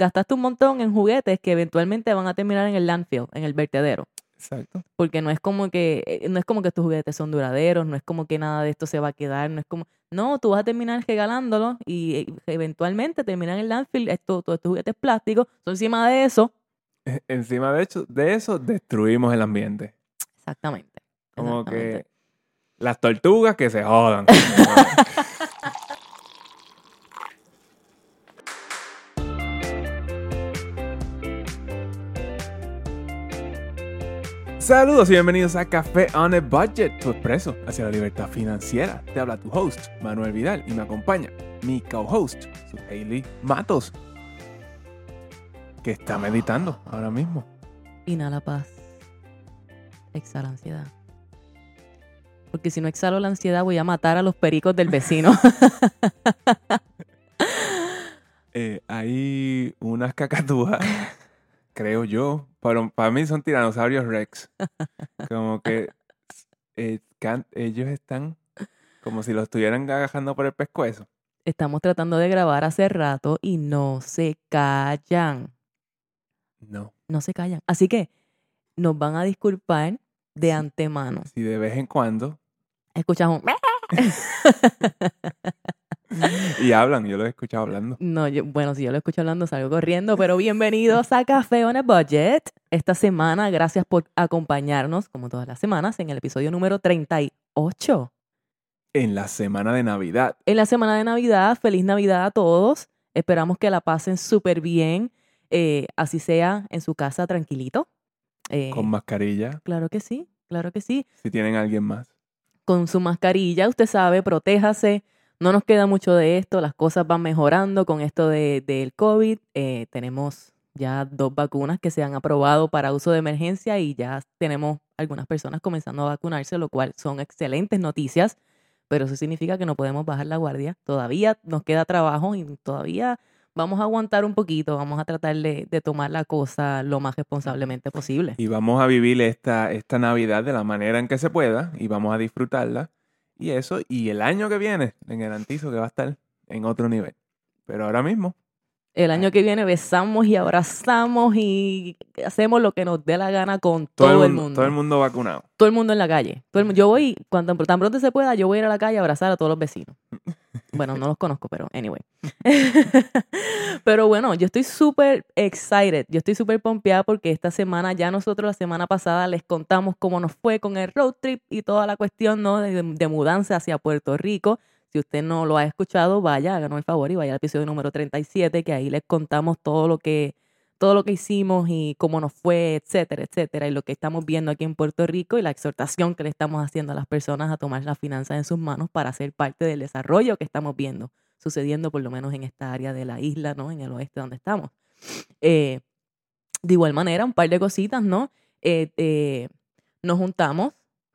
gastaste un montón en juguetes que eventualmente van a terminar en el landfill, en el vertedero. Exacto. Porque no es como que, eh, no es como que estos juguetes son duraderos, no es como que nada de esto se va a quedar, no es como, no, tú vas a terminar regalándolo y eh, eventualmente terminan en el landfill, esto, todos estos juguetes plásticos, son encima de eso. E- Encima de hecho, de eso destruimos el ambiente. Exactamente. Como exactamente. que las tortugas que se jodan. Saludos y bienvenidos a Café on a Budget, tu expreso hacia la libertad financiera. Te habla tu host, Manuel Vidal, y me acompaña mi co-host, Hailey Matos, que está meditando ahora mismo. Inhala paz. Exhala ansiedad. Porque si no exhalo la ansiedad voy a matar a los pericos del vecino. Eh, hay unas cacatúas, creo yo, pero para mí son tiranosaurios rex. Como que eh, can- ellos están como si los estuvieran agajando por el pescuezo. Estamos tratando de grabar hace rato y no se callan. No. No se callan. Así que nos van a disculpar de Sí. antemano. Si de vez en cuando. Escuchamos. Y hablan, yo los he escuchado hablando. No, yo- bueno, si yo lo escucho hablando, salgo corriendo, pero bienvenidos a Café on a Budget. Esta semana, gracias por acompañarnos, como todas las semanas, en el episodio número 38. En la semana de Navidad. En la semana de Navidad, feliz Navidad a todos. Esperamos que la pasen súper bien, eh, así sea en su casa tranquilito. Eh, Con mascarilla. claro que sí, claro que sí. Si tienen a alguien más. Con su mascarilla, usted sabe, protéjase. No nos queda mucho de esto, las cosas van mejorando con esto de- del COVID. Eh, tenemos ya dos vacunas que se han aprobado para uso de emergencia y ya tenemos algunas personas comenzando a vacunarse, lo cual son excelentes noticias, pero eso significa que no podemos bajar la guardia. Todavía nos queda trabajo y todavía vamos a aguantar un poquito, vamos a tratar de, de tomar la cosa lo más responsablemente posible. Y vamos a vivir esta, esta Navidad de la manera en que se pueda y vamos a disfrutarla. Y eso, y el año que viene, le garantizo que va a estar en otro nivel. Pero ahora mismo, El año que viene besamos y abrazamos y hacemos lo que nos dé la gana con todo, todo, el el mundo. todo el mundo vacunado. Todo el mundo en la calle. Todo el yo voy, cuando tan pronto se pueda, yo voy a ir a la calle a abrazar a todos los vecinos. Bueno, no los conozco, pero anyway. pero bueno, yo estoy súper excited. Yo estoy súper pompeada porque esta semana, ya nosotros la semana pasada les contamos cómo nos fue con el road trip y toda la cuestión ¿no? de, de mudanza hacia Puerto Rico. Si usted no lo ha escuchado, vaya, háganos el favor y vaya al episodio número 37, que ahí les contamos todo lo que todo lo que hicimos y cómo nos fue, etcétera, etcétera, y lo que estamos viendo aquí en Puerto Rico y la exhortación que le estamos haciendo a las personas a tomar las finanzas en sus manos para ser parte del desarrollo que estamos viendo, sucediendo por lo menos en esta área de la isla, ¿no? En el oeste donde estamos. Eh, de igual manera, un par de cositas, ¿no? Eh, eh, nos juntamos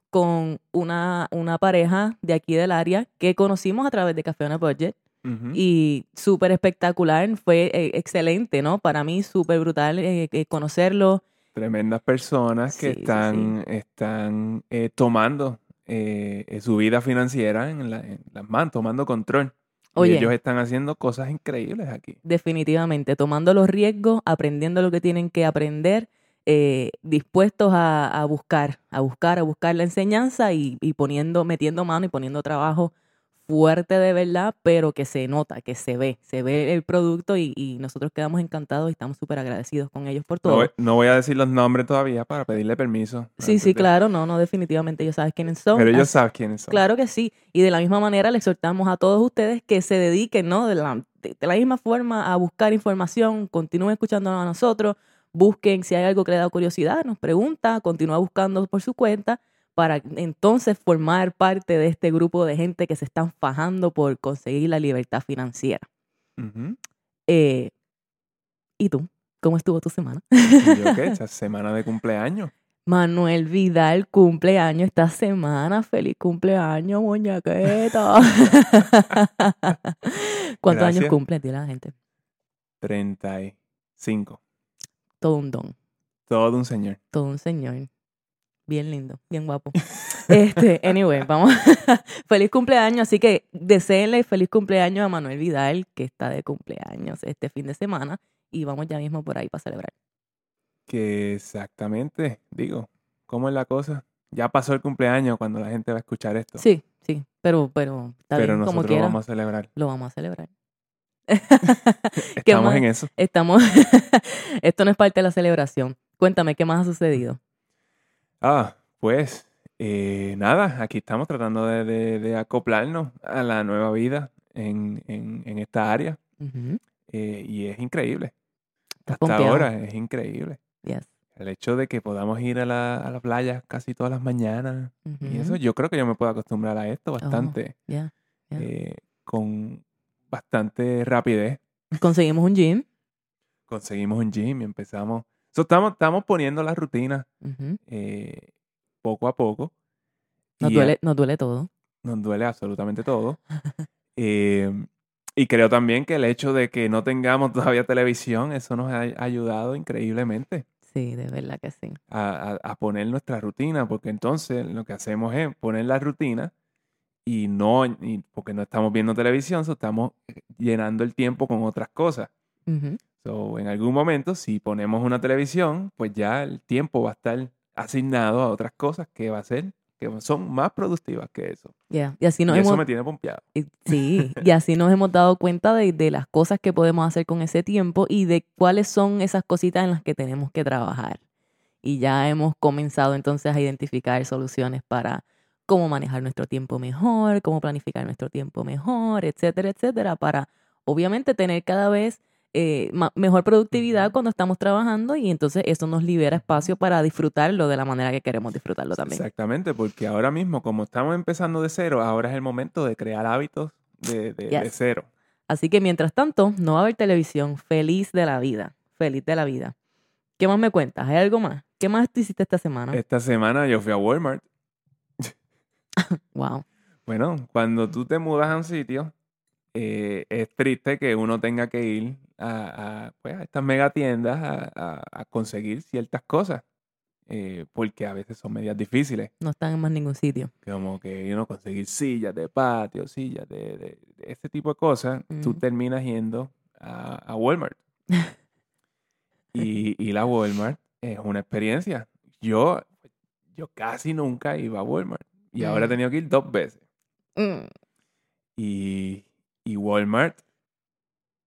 con una, una pareja de aquí del área que conocimos a través de Café on Budget y súper espectacular, fue eh, excelente, ¿no? Para mí súper brutal eh, eh, conocerlo. Tremendas personas que Sí, sí, están, están eh, tomando su vida financiera en, la- en las manos, tomando control. Oye. Y ellos están haciendo cosas increíbles aquí. Definitivamente, tomando los riesgos, aprendiendo lo que tienen que aprender, eh, dispuestos a, a buscar, a buscar, a buscar la enseñanza y, y poniendo, metiendo mano y poniendo trabajo fuerte de verdad, pero que se nota, que se ve, se ve el producto y, y nosotros quedamos encantados y estamos súper agradecidos con ellos por todo. no voy a decir los nombres todavía para pedirle permiso. Sí, sí, claro, no, no, definitivamente ellos saben quiénes son. Pero ellos saben quiénes son. Claro que sí. Y de la misma manera le exhortamos a todos ustedes que se dediquen, ¿no? De la, de, de la misma forma a buscar información, continúen escuchándonos a nosotros, busquen si hay algo que le da curiosidad, nos pregunta, continúa buscando por su cuenta para entonces formar parte de este grupo de gente que se están fajando por conseguir la libertad financiera. Eh, ¿Y tú? ¿Cómo estuvo tu semana? Semana de cumpleaños. Manuel Vidal cumpleaños esta semana. Feliz cumpleaños, muñequeta. ¿Cuántos años cumple? Dile a la gente. 35. Todo un don, Todo un señor. todo un señor. Bien lindo, bien guapo. Este, anyway, vamos. feliz cumpleaños. Así que deseenle feliz cumpleaños a Manuel Vidal, que está de cumpleaños este fin de semana. y vamos ya mismo por ahí para celebrar. Que exactamente, digo, ¿cómo es la cosa? Ya pasó el cumpleaños cuando la gente va a escuchar esto. Sí, sí, pero, pero está pero bien, nosotros como lo vamos a celebrar. lo vamos a celebrar. Estamos en eso. Estamos, esto no es parte de la celebración. Cuéntame, ¿qué más ha sucedido? Ah, pues eh, nada, aquí estamos tratando de, de- de acoplarnos a la nueva vida en, en- en esta área eh, y es increíble. Hasta pompeado. ahora es increíble. Yes. El hecho de que podamos ir a la, a la playa casi todas las mañanas y eso yo creo que yo me puedo acostumbrar a esto Oh. bastante, eh, con bastante rapidez. Conseguimos un gym. Conseguimos un gym y empezamos. So, estamos, estamos poniendo la rutina Ujú. eh, poco a poco. Nos, y, duele, nos duele todo. nos duele absolutamente todo. Eh, y creo también que el hecho de que no tengamos todavía televisión, eso nos ha ayudado increíblemente Sí, de verdad que sí. a, a- a poner nuestra rutina, porque entonces lo que hacemos es poner la rutina y no, y porque no estamos viendo televisión, so estamos llenando el tiempo con otras cosas. Ujú. So, en algún momento, si ponemos una televisión, pues ya el tiempo va a estar asignado a otras cosas que va a ser, que son más productivas que eso. Y así nos y eso me tiene pompeado. sí, y así nos hemos dado cuenta de, de las cosas que podemos hacer con ese tiempo y de cuáles son esas cositas en las que tenemos que trabajar. Y ya hemos comenzado entonces a identificar soluciones para cómo manejar nuestro tiempo mejor, cómo planificar nuestro tiempo mejor, etcétera, etcétera, para obviamente tener cada vez eh, mejor productividad cuando estamos trabajando y entonces eso nos libera espacio para disfrutarlo de la manera que queremos disfrutarlo también. Exactamente, porque ahora mismo, como estamos empezando de cero, ahora es el momento de crear hábitos de, de- de cero. Así que mientras tanto, no va a haber televisión. Feliz de la vida. Feliz de la vida. ¿Qué más me cuentas? ¿Hay algo más? ¿Qué más tú hiciste esta semana? Esta semana yo fui a Walmart. Wow. Bueno, cuando tú te mudas a un sitio, eh, es triste que uno tenga que ir a, a, pues, a estas mega tiendas a, a- a conseguir ciertas cosas, eh, porque a veces son medias difíciles, No están en más ningún sitio. como que uno conseguir sillas de patio, sillas de, de- de ese tipo de cosas, tú terminas yendo a, a Walmart. y, y la Walmart es una experiencia. Yo, yo casi nunca iba a Walmart y ahora he Mm. tenido que ir dos veces. Mm. Y, y Walmart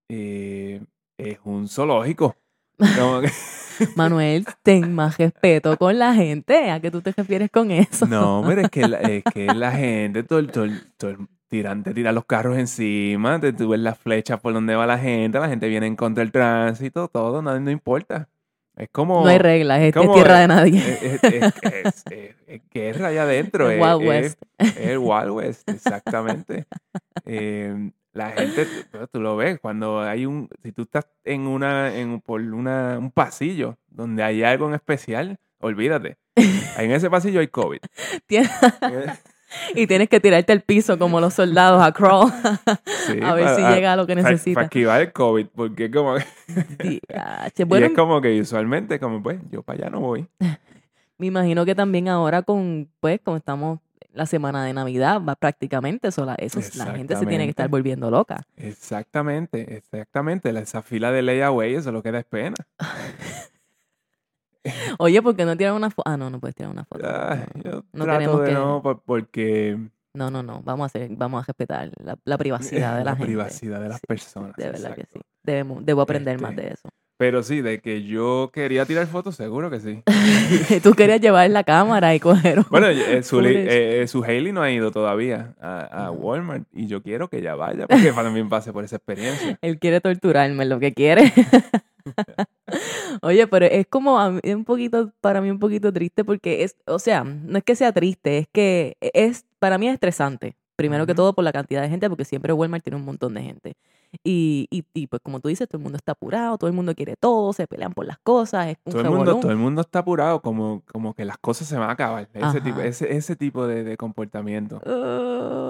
eh, es un zoológico. Que- Manuel, ten más respeto con la gente. ¿A qué tú te refieres con eso? no, pero es que la, es que la gente, todo, todo, tiran- te tira los carros encima, te, tú ves las flechas por donde va la gente, la gente viene en contra del tránsito, todo, no, no importa. Es como... No hay reglas, es, es ¿cómo tierra de nadie. Es, es- es- guerra allá adentro. El es- Wild es- West. Es el Wild West, exactamente. Eh, la gente, tú, tú lo ves, cuando hay un, si tú estás en una, en, por una, un pasillo donde hay algo en especial, olvídate. En ese pasillo hay COVID. Tien- y tienes que tirarte al piso como los soldados a crawl Sí, a ver si llega a lo que Para, para necesitas. esquivar el COVID, porque como y es como que usualmente, como pues, yo para allá no voy. Me imagino que también ahora con, pues, como estamos la semana de Navidad, va prácticamente eso, la, eso es- la gente se tiene que estar volviendo loca. Exactamente, exactamente. La- Esa fila de layaway, eso lo que da es pena. Oye, ¿por qué no tiran una foto? Ah, no, no puedes tirar una foto. No, no de que- no, por- porque no, no, no, vamos a hacer, vamos a respetar la, la privacidad de la, gente. privacidad de las Sí, personas. De verdad que sí. Debemos, debo aprender más Este, de eso. Pero sí, de que yo quería tirar fotos, seguro que sí. Tú querías llevar la cámara y coger un- Bueno, eh, su, eh, su Hailey no ha ido todavía a. Walmart y yo quiero que ella vaya porque también pase por esa experiencia. Él quiere torturarme, lo que quiere. Oye, pero es como a mí- un poquito, para mí un poquito triste porque es, o sea, no es que sea triste, es que es, para mí es estresante. Primero que todo por la cantidad de gente, porque siempre Walmart tiene un montón de gente. Y, y, y pues como tú dices, todo el mundo está apurado, todo el mundo quiere todo, se pelean por las cosas, es un Todo el, mundo, todo el mundo está apurado, como, como que las cosas se van a acabar. Ese tipo, ese, ese tipo de, de comportamiento.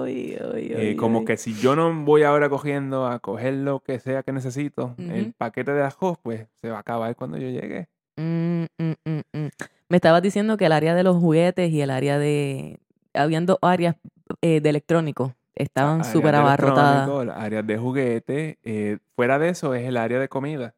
Eh, como que si yo no voy ahora cogiendo a coger lo que sea que necesito, el paquete de ajos, pues se va a acabar cuando yo llegue. Mm, mm, mm. Me estabas diciendo que el área de los juguetes y el área de... Habían dos áreas eh, de electrónicos estaban súper abarrotadas. electrónico, áreas de juguete. eh, fuera de eso es el área de comida.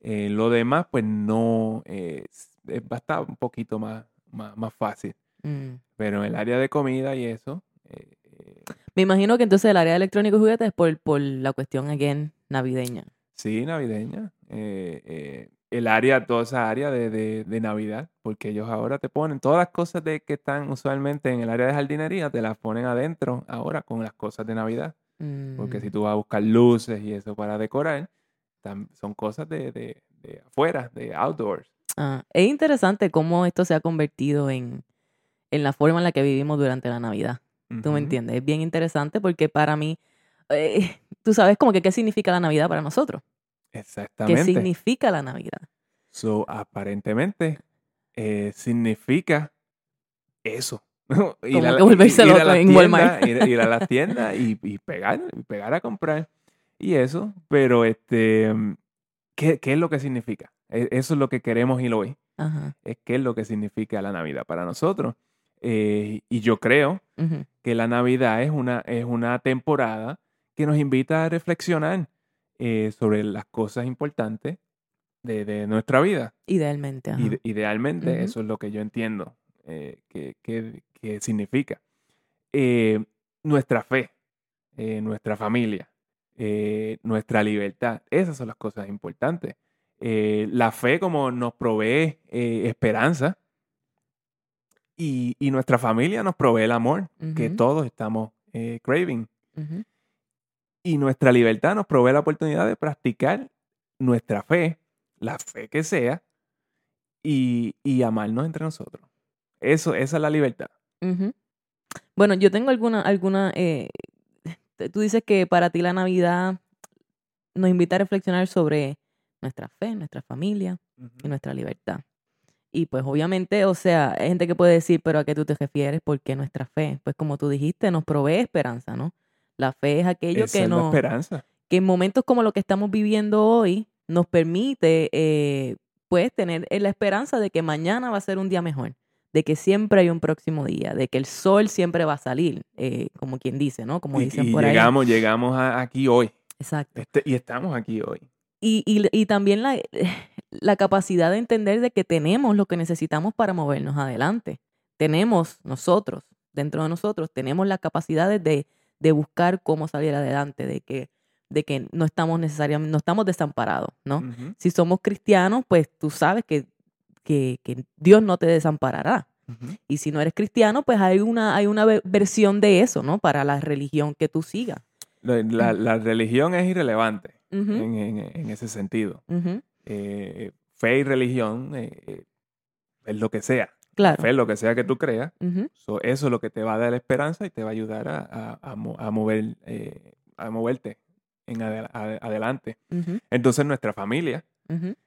Eh, lo demás, pues no, eh, es- va a estar un poquito más, más, más fácil. Mm. Pero en el área de comida y eso, eh, eh, Me imagino que entonces el área de electrónicos y juguetes es por, por la cuestión, again, navideña. sí, navideña. eh, eh, el área, toda esa área de, de- de Navidad, porque ellos ahora te ponen todas las cosas de, que están usualmente en el área de jardinería, te las ponen adentro ahora con las cosas de Navidad. Porque si Mm. tú vas a buscar luces y eso para decorar, son cosas de, de, de afuera, de outdoors. Ah, es interesante cómo esto se ha convertido en, en la forma en la que vivimos durante la Navidad. ¿Tú me entiendes? Es bien interesante porque para mí, eh, tú sabes como que qué significa la Navidad para nosotros. ¿Qué Exactamente. significa la Navidad? So, aparentemente, eh, significa eso. ir Como a que la- volverse ir a en Ir, ir a las tiendas y, y pegar, y pegar a comprar. Y eso, pero este, ¿qué, qué es lo que significa? E- Eso es lo que queremos ir hoy. Ajá. Es qué es lo que significa la Navidad para nosotros. Eh, y yo creo que la Navidad es una, es una temporada que nos invita a reflexionar eh, sobre las cosas importantes de, de nuestra vida. Idealmente. Ide- idealmente, eso es lo que yo entiendo eh, que, que- que significa. Eh, nuestra fe, eh, nuestra familia, nuestra libertad, esas son las cosas importantes. La fe como nos provee esperanza y, y nuestra familia nos provee el amor que todos estamos craving. Ujú. Y nuestra libertad nos provee la oportunidad de practicar nuestra fe, la fe que sea, y, y amarnos entre nosotros. Eso, esa es la libertad. Bueno, yo tengo alguna, alguna, eh, tú dices que para ti la Navidad nos invita a reflexionar sobre nuestra fe, nuestra familia y nuestra libertad. Y pues obviamente, o sea, hay gente que puede decir, pero ¿a qué tú te refieres? ¿Por qué nuestra fe? Pues como tú dijiste, nos provee esperanza, ¿no? La fe es aquello Esa que es la nos, esperanza. que en momentos como lo que estamos viviendo hoy nos permite eh, pues tener la esperanza de que mañana va a ser un día mejor, de que siempre hay un próximo día, de que el sol siempre va a salir, eh, como quien dice, ¿no? Como dicen y por ahí. llegamos, llegamos a- aquí hoy. Exacto. Este- y estamos aquí hoy. Y, y, y también la, la capacidad de entender de que tenemos lo que necesitamos para movernos adelante. Tenemos nosotros, dentro de nosotros, tenemos las capacidades de, de buscar cómo salir adelante, de que, de que no estamos necesariamente, no estamos desamparados, ¿no? Si somos cristianos, pues tú sabes que, que, que Dios no te desamparará. Y si no eres cristiano, pues hay una, hay una ve- versión de eso, ¿no? Para la religión que tú sigas. La, la- la religión es irrelevante en, en- en ese sentido. Eh, fe y religión eh, eh, es lo que sea. Claro. Fe lo que sea que tú creas. So, eso es lo que te va a dar esperanza y te va a ayudar a, a- a a mover, eh, a moverte en adel- ade- adelante. Entonces nuestra familia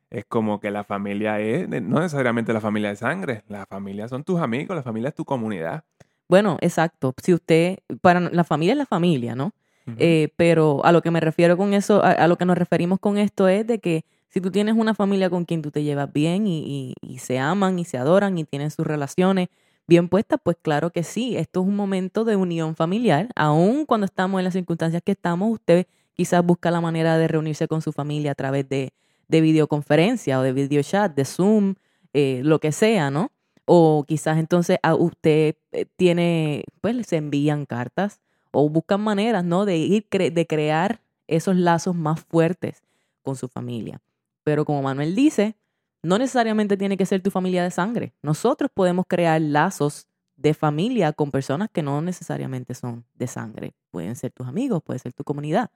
es como que la familia es, no necesariamente la familia de sangre, la familia son tus amigos, la familia es tu comunidad. Bueno, exacto. Si usted, para la familia es la familia, ¿no? Eh, pero a lo que me refiero con eso, a, a lo que nos referimos con esto es de que si tú tienes una familia con quien tú te llevas bien y, se aman y se adoran y tienen sus relaciones bien puestas, pues claro que sí, esto es un momento de unión familiar. Aún cuando estamos en las circunstancias que estamos, usted quizás busca la manera de reunirse con su familia a través de, de videoconferencia o de video chat, de Zoom, eh, lo que sea, ¿no? O quizás entonces a usted eh, tiene, pues se envían cartas o buscan maneras, ¿no? De ir, de crear esos lazos más fuertes con su familia. Pero como Manuel dice, no necesariamente tiene que ser tu familia de sangre. Nosotros podemos crear lazos de familia con personas que no necesariamente son de sangre. Pueden ser tus amigos, puede ser tu comunidad.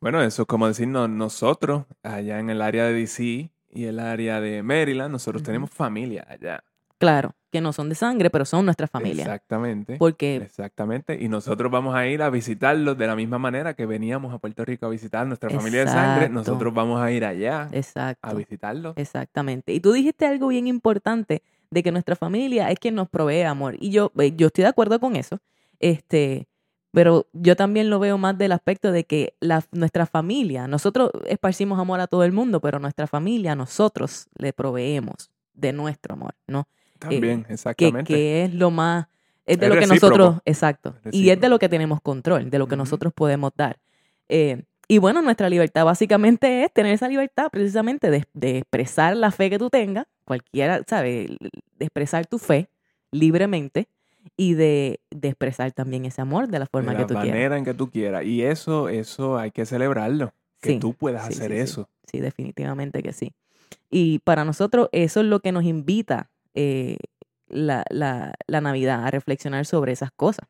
Bueno, eso es como decirnos nosotros allá en el área de DC y el área de Maryland, nosotros tenemos familia allá. Claro, que no son de sangre, pero son nuestra familia. Exactamente. Porque, Exactamente. Y nosotros vamos a ir a visitarlos de la misma manera que veníamos a Puerto Rico a visitar nuestra familia de sangre. Nosotros vamos a ir allá exacto. a visitarlos. Exactamente. Y tú dijiste algo bien importante de que nuestra familia es quien nos provee amor. Y yo, eh, yo estoy de acuerdo con eso. Este, pero yo también lo veo más del aspecto de que la, nuestra familia, nosotros esparcimos amor a todo el mundo, pero nuestra familia, nosotros le proveemos de nuestro amor, ¿no? También, que, exactamente. que es lo más, Es de Es lo que recíproco. nosotros, exacto. Y es de lo que tenemos control, de lo que nosotros podemos dar. Eh, y bueno, nuestra libertad básicamente es tener esa libertad precisamente de, de expresar la fe que tú tengas, cualquiera, ¿sabes? De expresar tu fe libremente y de, de expresar también ese amor de la forma de que la tú quieras. manera en que tú quieras. Y eso, eso hay que celebrarlo. Que Sí, tú puedas sí, hacer sí. eso. Sí, definitivamente que sí. Y para nosotros eso es lo que nos invita eh, la, la, la Navidad, a reflexionar sobre esas cosas.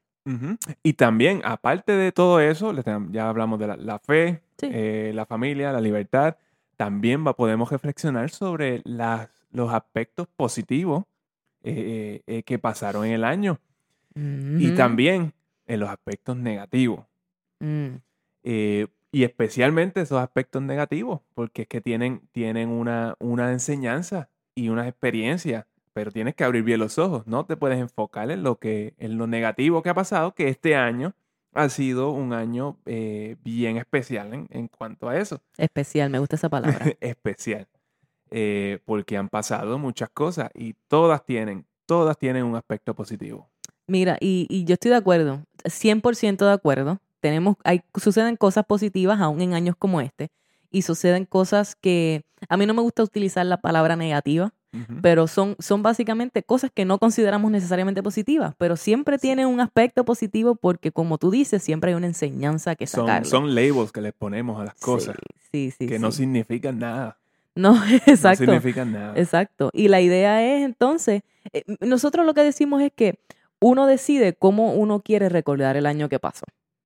Y también, aparte de todo eso, ya hablamos de la, la fe, Sí. eh, la familia, la libertad, también va, podemos reflexionar sobre las, los aspectos positivos eh, eh, que pasaron en el año y también en los aspectos negativos. Mm, y especialmente esos aspectos negativos, porque es que tienen, tienen una, una enseñanza y una experiencia, pero tienes que abrir bien los ojos, no te puedes enfocar en lo, que, en lo negativo que ha pasado, que este año ha sido un año eh, bien especial en, en cuanto a eso, especial, me gusta esa palabra. especial, eh, porque han pasado muchas cosas y todas tienen, todas tienen un aspecto positivo. Mira, y, y yo estoy de acuerdo, 100% de acuerdo. Tenemos, hay, suceden cosas positivas aún en años como este y suceden cosas que a mí no me gusta utilizar la palabra negativa, Pero son, son básicamente cosas que no consideramos necesariamente positivas, pero siempre tienen un aspecto positivo porque como tú dices, siempre hay una enseñanza que Son, sacarle. son labels que les ponemos a las cosas Sí, sí, sí. que no significan nada. No, exacto. No significan nada. Exacto. Y la idea es entonces, eh, nosotros lo que decimos es que uno decide cómo uno quiere recordar el año que pasó,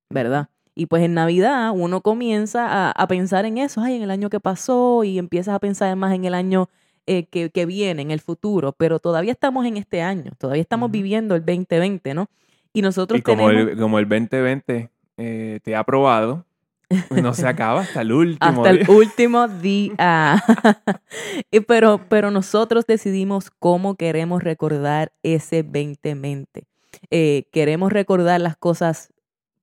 ¿verdad? Y pues en Navidad uno comienza a, a pensar en eso, ay, en el año que pasó y empiezas a pensar más en el año eh, que, que viene, en el futuro, pero todavía estamos en este año, todavía estamos viviendo el 2020, ¿no? Y nosotros Y como tenemos el, como el 2020 eh, te ha probado, no se acaba hasta el último hasta el último día. Pero, pero nosotros decidimos cómo queremos recordar ese 2020. Eh, queremos recordar las cosas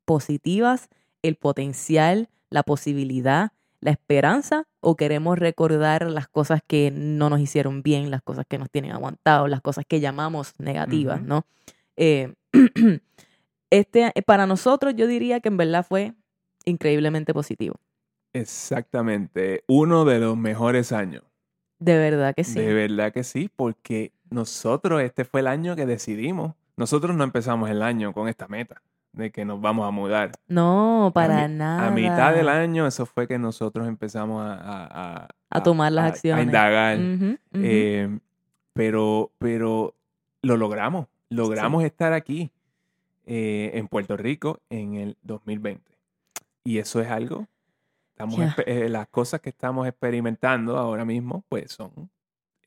positivas, el potencial, la posibilidad, la esperanza, o queremos recordar las cosas que no nos hicieron bien, las cosas que nos tienen aguantados, las cosas que llamamos negativas. ¿no? Eh, este, para nosotros yo diría que en verdad fue increíblemente positivo. Exactamente. Uno de los mejores años. De verdad que sí. De verdad que sí, porque nosotros, este fue el año que decidimos. Nosotros no empezamos el año con esta meta de que nos vamos a mudar. No, para mi- nada. A mitad del año, eso fue que nosotros empezamos a, a, a- A tomar las acciones. A indagar. Eh, pero, pero lo logramos. Logramos estar aquí eh, en Puerto Rico en el 2020. Y eso es algo. Estamos eh, las cosas que estamos experimentando ahora mismo, pues son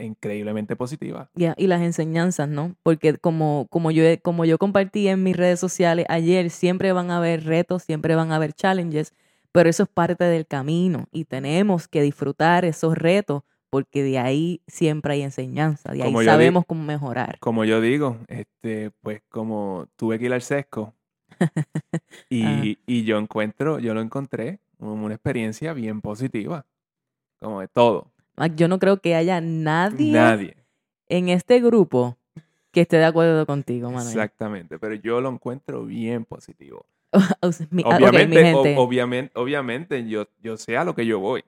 increíblemente positivas. Ya, y las enseñanzas, ¿no? Porque como, como, yo, como yo compartí en mis redes sociales ayer, siempre van a haber retos, siempre van a haber challenges, pero eso es parte del camino y tenemos que disfrutar esos retos porque de ahí siempre hay enseñanza, de ahí Como sabemos cómo mejorar. Como yo digo, este, pues como tuve que ir al sesco y, y yo encuentro, yo lo encontré como una experiencia bien positiva. Como de todo. Ah, Yo no creo que haya nadie, Nadie. en este grupo que esté de acuerdo contigo, Manuel. Exactamente. Pero yo lo encuentro bien positivo. Mi- ah, Obviamente, o- obviamente, obviamente yo, yo sé a lo que yo voy.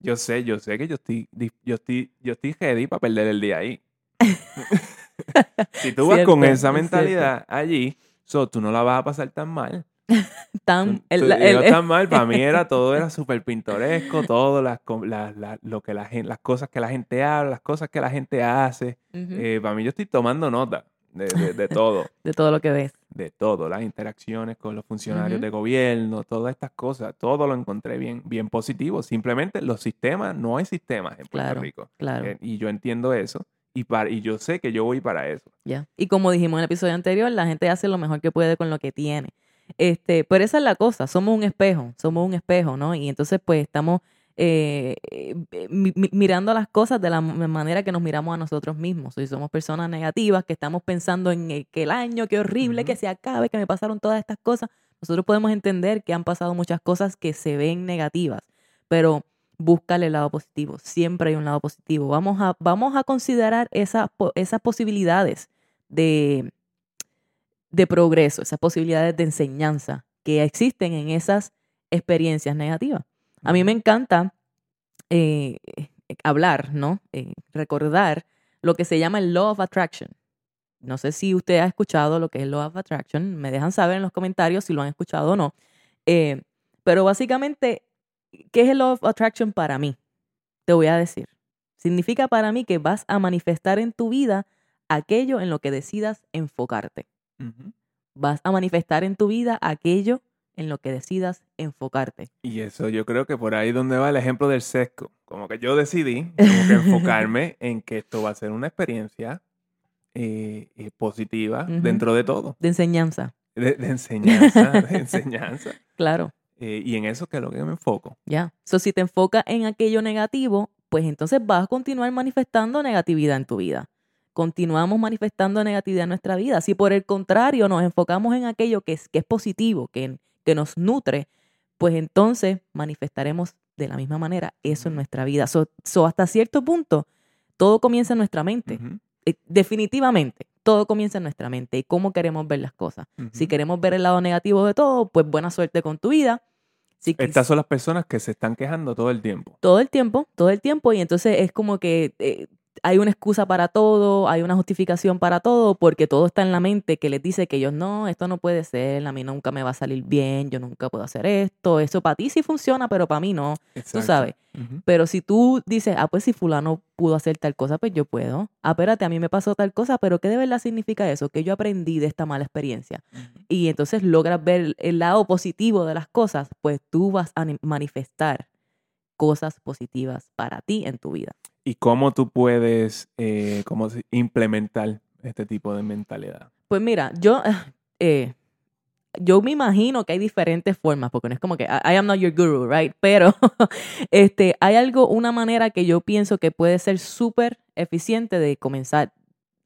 Yo sé, yo sé que yo estoy, yo estoy, yo estoy ready para perder el día ahí. si tú vas con esa es mentalidad allí, so, tú no la vas a pasar tan mal. tan, el- yo el- tan mal, para mí era todo era súper pintoresco, todo las, co- las, las- lo que la las cosas que la gente habla, las cosas que la gente hace. Ujú, Eh, para mí yo estoy tomando nota de, de- de todo de todo lo que ves. de todo, las interacciones con los funcionarios Ujú. de gobierno, todas estas cosas, todo lo encontré bien, bien positivo. Simplemente los sistemas, no hay sistemas en Puerto Claro, Rico. Claro. Eh, y yo entiendo eso y, para, y yo sé que yo voy para eso. Ya. Y como dijimos en el episodio anterior, la gente hace lo mejor que puede con lo que tiene. Este, pero esa es la cosa, somos un espejo, somos un espejo, ¿no? Y entonces pues estamos eh, eh, mi- mi- mirando las cosas de la manera que nos miramos a nosotros mismos. Si somos personas negativas, que estamos pensando en eh, que el año, qué horrible, que se acabe, que me pasaron todas estas cosas, nosotros podemos entender que han pasado muchas cosas que se ven negativas, pero búscale el lado positivo, siempre hay un lado positivo. Vamos a, vamos a considerar esas posibilidades de, de progreso, esas posibilidades de enseñanza que existen en esas experiencias negativas. A mí me encanta eh, hablar, ¿no? Eh, recordar lo que se llama el Law of Attraction. No sé si usted ha escuchado lo que es el Law of Attraction. Me dejan saber en los comentarios si lo han escuchado o no. Eh, pero básicamente, ¿qué es el Law of Attraction para mí? Te voy a decir. Significa para mí que vas a manifestar en tu vida aquello en lo que decidas enfocarte. Vas a manifestar en tu vida aquello en lo que decidas enfocarte. Y eso yo creo que por ahí donde va el ejemplo del sesco. Como que yo decidí como que enfocarme en que esto va a ser una experiencia eh, eh, positiva dentro de todo. De enseñanza. De, enseñanza, de enseñanza. Claro. Eh, y en eso que es lo que me enfoco. Ya. So, si te enfocas en aquello negativo, pues entonces vas a continuar manifestando negatividad en tu vida. Continuamos manifestando negatividad en nuestra vida. Si por el contrario nos enfocamos en aquello que es, que es positivo, que, que nos nutre, pues entonces manifestaremos de la misma manera eso en nuestra vida. So, hasta cierto punto, todo comienza en nuestra mente. Eh, definitivamente, todo comienza en nuestra mente y cómo queremos ver las cosas. Si queremos ver el lado negativo de todo, pues buena suerte con tu vida. Estas son las personas que se están quejando todo el tiempo. Todo el tiempo, todo el tiempo. Y entonces es como que eh, hay una excusa para todo, hay una justificación para todo, porque todo está en la mente que les dice que ellos no, esto no puede ser, a mí nunca me va a salir bien, yo nunca puedo hacer esto, eso para ti sí funciona, pero para mí no, tú sabes. Pero si tú dices, ah, pues si fulano pudo hacer tal cosa, pues yo puedo. Ah, espérate, a mí me pasó tal cosa, pero ¿qué de verdad significa eso? Que yo aprendí de esta mala experiencia. Y entonces logras ver el lado positivo de las cosas, pues tú vas a manifestar cosas positivas para ti en tu vida. ¿Y cómo tú puedes eh, implementar este tipo de mentalidad? Pues mira, yo, eh, yo me imagino que hay diferentes formas, porque no es como que I, am not your guru, right? Pero este, hay algo, una manera que yo pienso que puede ser súper eficiente de comenzar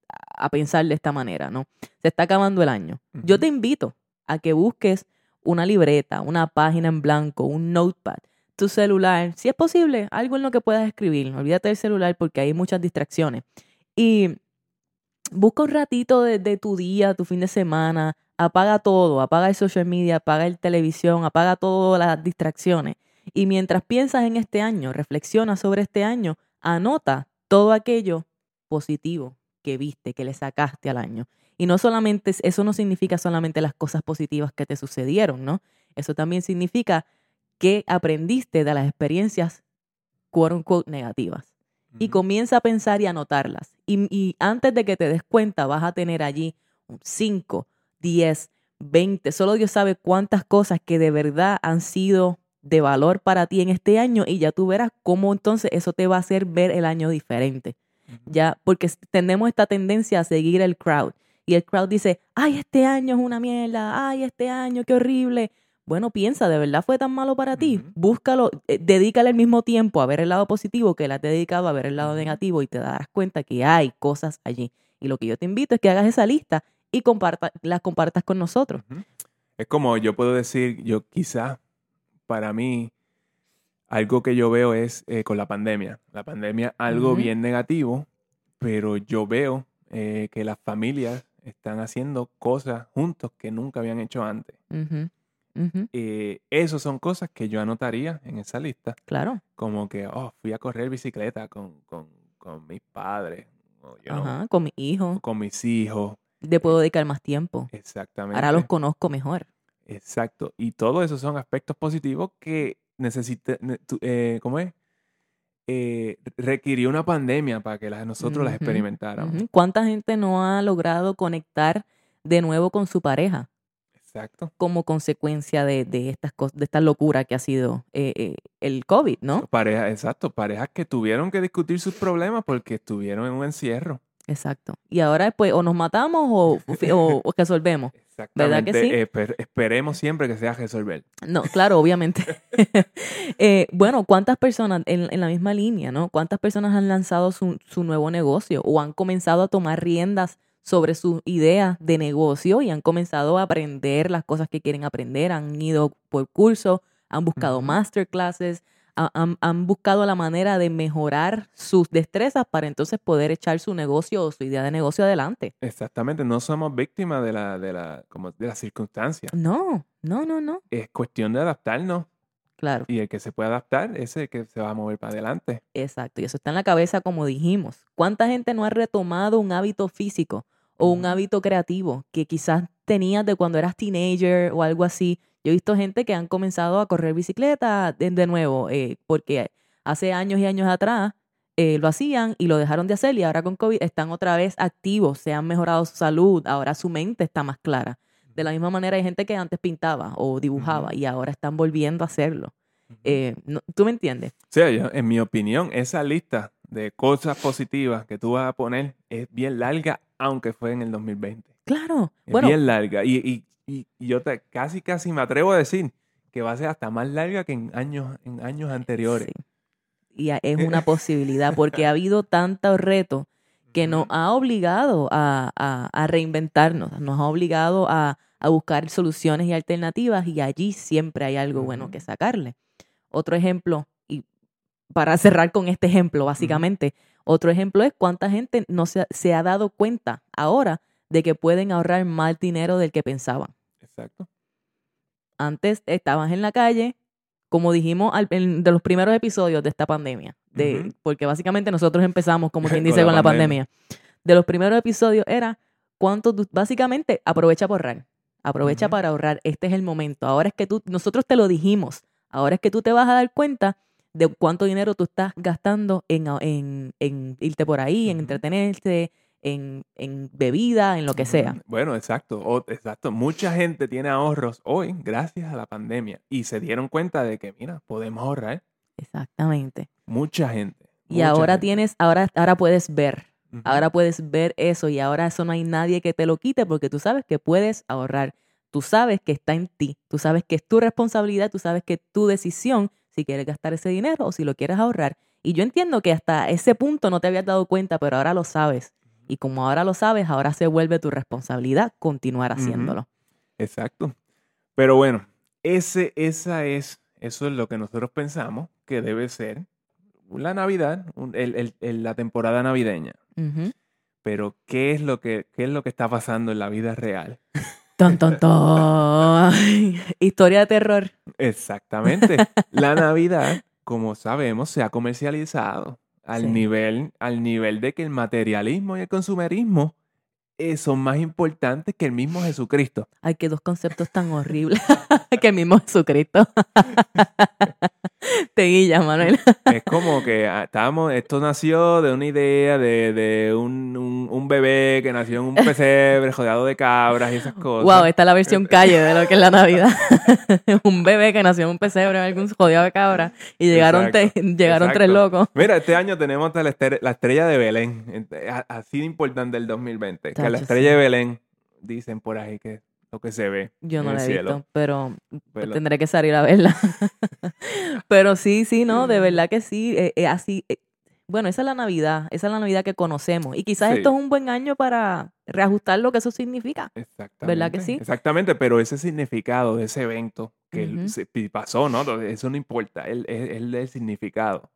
a pensar de esta manera, ¿no? Se está acabando el año. Yo te invito a que busques una libreta, una página en blanco, un notepad tu celular, si es posible, algo en lo que puedas escribir. Olvídate del celular porque hay muchas distracciones. Y busca un ratito de, tu día, tu fin de semana, apaga todo, apaga el social media, apaga el televisión, apaga todas las distracciones. Y mientras piensas en este año, reflexiona sobre este año, anota todo aquello positivo que viste, que le sacaste al año. Y no solamente, eso no significa solamente las cosas positivas que te sucedieron, ¿no? Eso también significa qué aprendiste de las experiencias quote unquote negativas. Y comienza a pensar y anotarlas. Y, y antes de que te des cuenta, vas a tener allí 5, 10, 20, solo Dios sabe cuántas cosas que de verdad han sido de valor para ti en este año y ya tú verás cómo entonces eso te va a hacer ver el año diferente. Ya, porque tenemos esta tendencia a seguir el crowd y el crowd dice, "Ay, este año es una mierda, ay, este año qué horrible." Bueno, piensa, ¿de verdad fue tan malo para ti? Búscalo, eh, dedícale el mismo tiempo a ver el lado positivo que le has dedicado a ver el lado negativo y te darás cuenta que hay cosas allí. Y lo que yo te invito es que hagas esa lista y comparta, las compartas con nosotros. Es como yo puedo decir, yo quizá para mí, algo que yo veo es eh, con la pandemia. La pandemia, algo bien negativo, pero yo veo eh, que las familias están haciendo cosas juntos que nunca habían hecho antes. Eh, Esas son cosas que yo anotaría en esa lista. Claro. Como que, oh, fui a correr bicicleta con, con, con mis padres. Ajá, con mis hijos. Con mis hijos. Le puedo dedicar más tiempo. Exactamente. Ahora los conozco mejor. Exacto. Y todo eso son aspectos positivos que necesita, eh, ¿cómo es? Eh, requirió una pandemia para que las, nosotros las experimentáramos. ¿Cuánta gente no ha logrado conectar de nuevo con su pareja? Exacto. como consecuencia de, de estas de esta locura que ha sido eh, eh, el COVID, ¿no? Parejas, exacto, parejas que tuvieron que discutir sus problemas porque estuvieron en un encierro. Exacto. Y ahora pues o nos matamos o, o, resolvemos. ¿Verdad que sí? esperemos siempre que sea resolver. No, claro, obviamente. Eh, bueno, ¿cuántas personas en, en, la misma línea, no? ¿Cuántas personas han lanzado su, su nuevo negocio o han comenzado a tomar riendas sobre sus ideas de negocio y han comenzado a aprender las cosas que quieren aprender, han ido por cursos, han buscado masterclasses, ha- han, han buscado la manera de mejorar sus destrezas para entonces poder echar su negocio o su idea de negocio adelante. Exactamente, no somos víctimas de la, de la, como de las circunstancias. No, no, no, no. Es cuestión de adaptarnos. Claro, Y el que se puede adaptar, es el que se va a mover para adelante. exacto. Y eso está en la cabeza, como dijimos. ¿Cuánta gente no ha retomado un hábito físico o un hábito creativo que quizás tenías de cuando eras teenager o algo así? Yo he visto gente que han comenzado a correr bicicleta de, de nuevo, eh, porque hace años y años atrás eh, lo hacían y lo dejaron de hacer y ahora con COVID están otra vez activos, se han mejorado su salud, ahora su mente está más clara. De la misma manera hay gente que antes pintaba o dibujaba y ahora están volviendo a hacerlo. Eh, no- ¿Tú me entiendes? Yo, en mi opinión, esa lista de cosas positivas que tú vas a poner es bien larga, aunque fue en el 2020. Claro. Es Bueno, bien larga. Y, y- y- y yo te, casi, casi me atrevo a decir que va a ser hasta más larga que en años, en años anteriores. sí. Y es una posibilidad porque ha habido tantos retos que nos ha obligado a, a- a reinventarnos, nos ha obligado a, a buscar soluciones y alternativas y allí siempre hay algo bueno que sacarle. Otro ejemplo, y para cerrar con este ejemplo, básicamente, otro ejemplo es cuánta gente no se, se ha dado cuenta ahora de que pueden ahorrar más dinero del que pensaban. Exacto. Antes estabas en la calle, como dijimos al- en- de los primeros episodios de esta pandemia, de, porque básicamente nosotros empezamos, como quien Con dice, la con la pandemia. pandemia. De los primeros episodios era cuánto, básicamente aprovecha para ahorrar, aprovecha para ahorrar, este es el momento, ahora es que tú, nosotros te lo dijimos, ahora es que tú te vas a dar cuenta de cuánto dinero tú estás gastando en, en, en irte por ahí, en entretenerte, en, en bebida, en lo que sea. Bueno, exacto, o- exacto. Mucha gente tiene ahorros hoy gracias a la pandemia y se dieron cuenta de que, mira, podemos ahorrar. Exactamente. Mucha gente. Y mucha ahora gente. tienes, ahora, ahora puedes ver, Ahora puedes ver eso y ahora eso no hay nadie que te lo quite porque tú sabes que puedes ahorrar. Tú sabes que está en ti, tú sabes que es tu responsabilidad, tú sabes que es tu decisión si quieres gastar ese dinero o si lo quieres ahorrar. Y yo entiendo que hasta ese punto no te habías dado cuenta, pero ahora lo sabes. Y como ahora lo sabes, ahora se vuelve tu responsabilidad continuar haciéndolo. Exacto. Pero bueno, ese, esa es, eso es lo que nosotros pensamos que debe ser la Navidad, un- el- el- el- la temporada navideña. Pero ¿qué es lo que, qué es lo que está pasando en la vida real? Ton, ton, ton. Historia de terror. Exactamente. La Navidad, como sabemos, se ha comercializado al Sí. nivel, al nivel de que el materialismo y el consumerismo eh, son más importantes que el mismo Jesucristo. Ay, qué dos conceptos tan horribles. que el mismo Jesucristo. Te guilla, Manuel. Es como que ah, estábamos, esto nació de una idea de, de un, un- un bebé que nació en un pesebre rodeado de cabras y esas cosas. Wow, esta es la versión calle de lo que es la Navidad. un bebé que nació en un pesebre, en algún jodido de cabra. Y llegaron, te- Exacto, llegaron tres locos. Mira, este año tenemos hasta la, estrella de Belén. A- Así de importante el 2020. que la Tacho, estrella sí. de Belén, dicen por ahí que lo que se ve. Yo no la he cielo. visto, pero tendré que salir a verla. pero sí, sí, no, de verdad que sí. eh, eh, así, eh, bueno, esa es la Navidad, esa es la Navidad que conocemos. Y quizás Sí. esto es un buen año para reajustar lo que eso significa. Exactamente. ¿Verdad que sí? Exactamente, pero ese significado de ese evento que se- pasó, ¿no? Eso no importa, el, el, el- el significado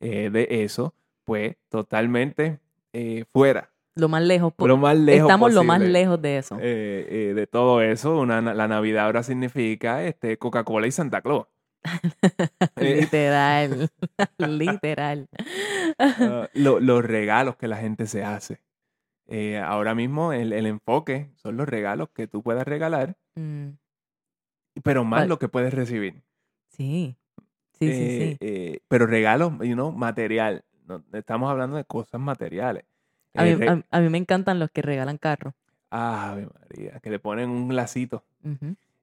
eh, de eso, pues totalmente eh, fuera. Lo más lejos. Lo más lejos Estamos lo más lejos de eso. eh, eh, de todo eso. Una, la Navidad ahora significa este, Coca-Cola y Santa Claus. eh. Literal. Literal. Ah, lo- los regalos que la gente se hace. Eh, ahora mismo el, el enfoque son los regalos que tú puedas regalar, Mm, pero más lo que puedes recibir. sí. Sí, sí, sí. eh, pero regalos, you know, material. No, estamos hablando de cosas materiales. A Eh, mí, a- a mí me encantan los que regalan carros. Ave María, que le ponen un lacito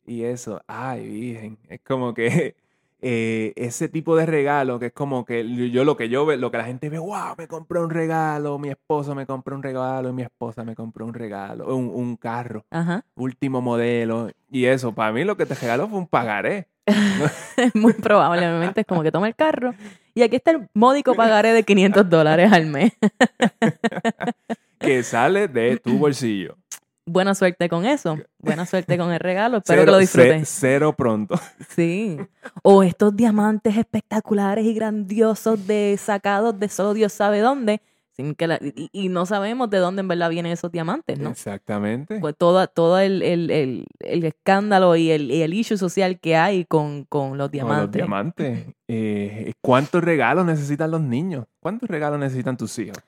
y eso. Ay, virgen. Es como que eh, ese tipo de regalo que es como que yo lo que yo ve, lo que la gente ve, wow, me compró un regalo, mi esposo me compró un regalo, y mi esposa me compró un regalo, un, un carro, Ajá. último modelo. Y eso, para mí lo que te regaló fue un pagaré. Es muy probablemente es como que toma el carro y aquí está el módico pagaré de 500 dólares al mes. que sale de tu bolsillo. buena suerte con eso. Buena suerte con el regalo. Espero Cero- que lo disfrutes. Cero pronto. Sí. O estos diamantes espectaculares y grandiosos de sacados de solo Dios sabe dónde. Sin que la- y, y no sabemos de dónde en verdad vienen esos diamantes, ¿no? Exactamente. Pues todo, todo el, el, el, el escándalo y el, y el issue social que hay con, con los Con diamantes. los diamantes. Eh, ¿Cuántos regalos necesitan los niños? ¿Cuántos regalos necesitan tus hijos? ¿Por,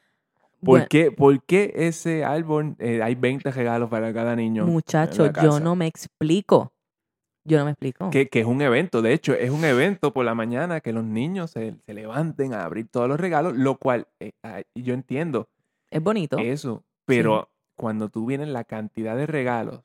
Bueno, qué, por qué ese árbol eh, hay 20 regalos para cada niño? Muchachos, yo no me explico. Yo no me explico. Que, que es un evento, de hecho, es un evento por la mañana que los niños se, se levanten a abrir todos los regalos, lo cual eh, ah, yo entiendo Es bonito. eso, pero cuando tú vienes la cantidad de regalos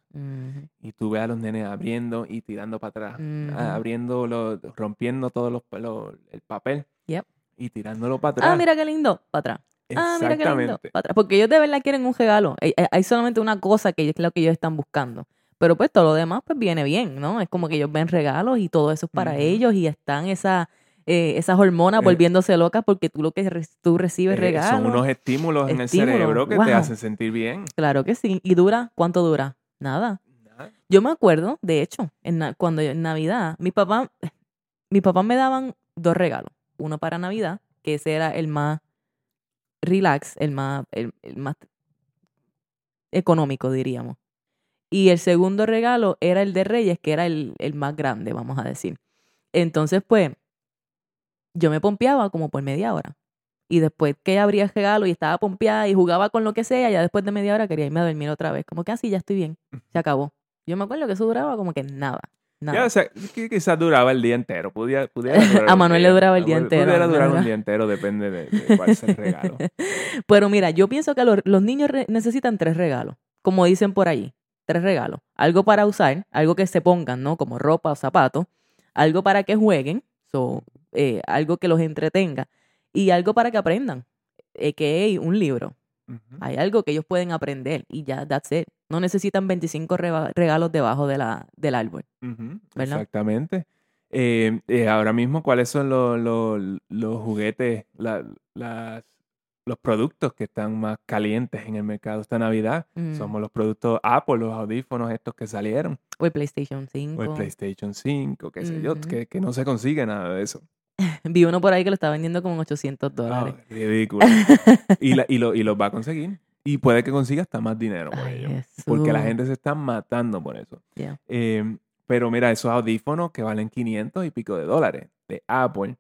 y tú ves a los nenes abriendo y tirando para atrás, ah, abriendo, los- rompiendo todos los, los- el papel Yep. y tirándolo para atrás. Ah, mira qué lindo. Para atrás. Ah, mira qué lindo. Exactamente. pa' atrás. Porque ellos de verdad quieren un regalo. Hay solamente una cosa que es lo que ellos están buscando. Pero pues todo lo demás pues viene bien, ¿no? Es como que ellos ven regalos y todo eso es para ellos y están esa, eh, esas hormonas Eh, volviéndose locas porque tú lo que re- tú recibes Eh, regalos. son unos estímulos en el cerebro que te hacen sentir bien. Claro que sí. ¿Y dura? ¿Cuánto dura? Nada. Nada. Yo me acuerdo, de hecho, en cuando yo- en Navidad, mi papá, mi papá me daban dos regalos. Uno para Navidad, que ese era el más relax, el más, el, el más económico, diríamos. Y el segundo regalo era el de Reyes, que era el, el más grande, vamos a decir. Entonces, pues, yo me pompeaba como por media hora. Y después que abría el regalo y estaba pompeada y jugaba con lo que sea, ya después de media hora quería irme a dormir otra vez. Como que así ya estoy bien. Se acabó. Yo me acuerdo que eso duraba como que nada. Nada. Ya, o sea, quizás duraba el día entero. Pudiera, pudiera A Manuel le duraba el día entero, Pudiera durar un día entero, depende de, de cuál sea el regalo. Pero mira, yo pienso que los, los niños necesitan tres regalos, como dicen por ahí, tres regalos. Algo para usar, algo que se pongan, ¿no? Como ropa o zapatos, algo para que jueguen, so, eh, algo que los entretenga, y algo para que aprendan, que un libro. Hay algo que ellos pueden aprender y ya, that's it. No necesitan 25 reba- regalos debajo de la, del árbol. Exactamente. Eh, eh, ahora mismo, ¿cuáles son los, los, los juguetes, la- las, los productos que están más calientes en el mercado esta Navidad? Mm. Somos los productos Apple, los audífonos estos que salieron, O el PlayStation 5. o el PlayStation 5, qué sé yo, que, que no se consigue nada de eso. Vi uno por ahí que lo está vendiendo como en 800 Ah, dólares. ridículo. y, la- y, lo, y los va a conseguir. Y puede que consiga hasta más dinero por Ay, ello. Jesús. Porque la gente se está matando por eso. Yeah. Eh, pero mira, esos audífonos que valen 500 y pico de dólares de Apple.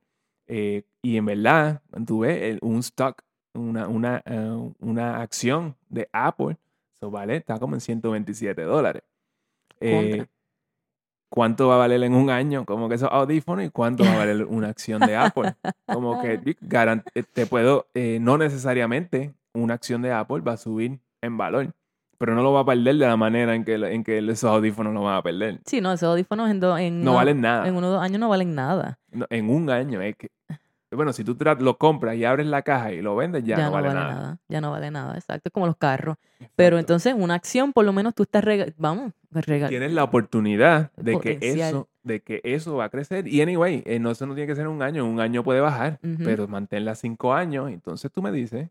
eh, y en verdad, tú ves el- un stock, una, una, eh, una acción de Apple, eso vale, está como en 127 dólares. Eh. ¿Cuánto va a valer en un año? Como que esos audífonos y cuánto va a valer una acción de Apple. Como que eh, te puedo, eh, no necesariamente una acción de Apple va a subir en valor, pero no lo va a perder de la manera en que, en que esos audífonos lo van a perder. Sí, no, esos audífonos en, do- en No uno- valen nada. En dos años no valen nada. No, en un año. Es que, bueno, si tú lo compras y abres la caja y lo vendes, ya, no, vale, nada. Ya no vale nada, exacto. Es como los carros. Pero entonces, una acción, por lo menos tú estás rega- Vamos, rega- tienes la oportunidad de que eso, de que eso va a crecer. Y anyway, eh, no, eso no tiene que ser un año, un año puede bajar, Ujú. pero manténla cinco años. Entonces tú me dices,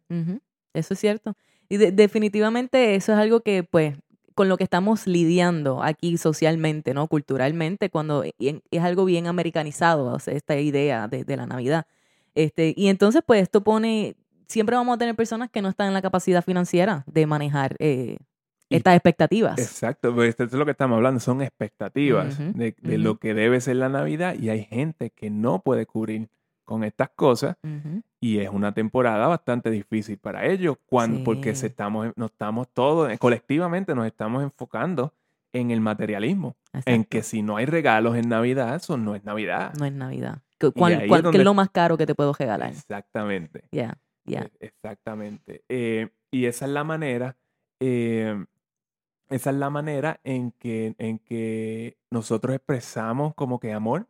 Eso es cierto. Y de- definitivamente eso es algo que, pues, con lo que estamos lidiando aquí socialmente, ¿no? Culturalmente, cuando en- es algo bien americanizado, o sea, esta idea de, de la Navidad. Este, y entonces, pues, esto pone, siempre vamos a tener personas que no están en la capacidad financiera de manejar eh, estas expectativas. exacto, pues esto es lo que estamos hablando, son expectativas de, lo que debe ser la Navidad y hay gente que no puede cubrir con estas cosas y es una temporada bastante difícil para ellos cuando, porque se estamos, nos estamos todos, eh, colectivamente nos estamos enfocando en el materialismo, en que si no hay regalos en Navidad, eso no es Navidad. No es Navidad. ¿Cu- cuál- cuál- ¿Qué donde- es lo más caro que te puedo regalar? Exactamente. Ya, ya. e- Exactamente. Eh, y esa es la manera, eh, esa es la manera en que, en que nosotros expresamos como que amor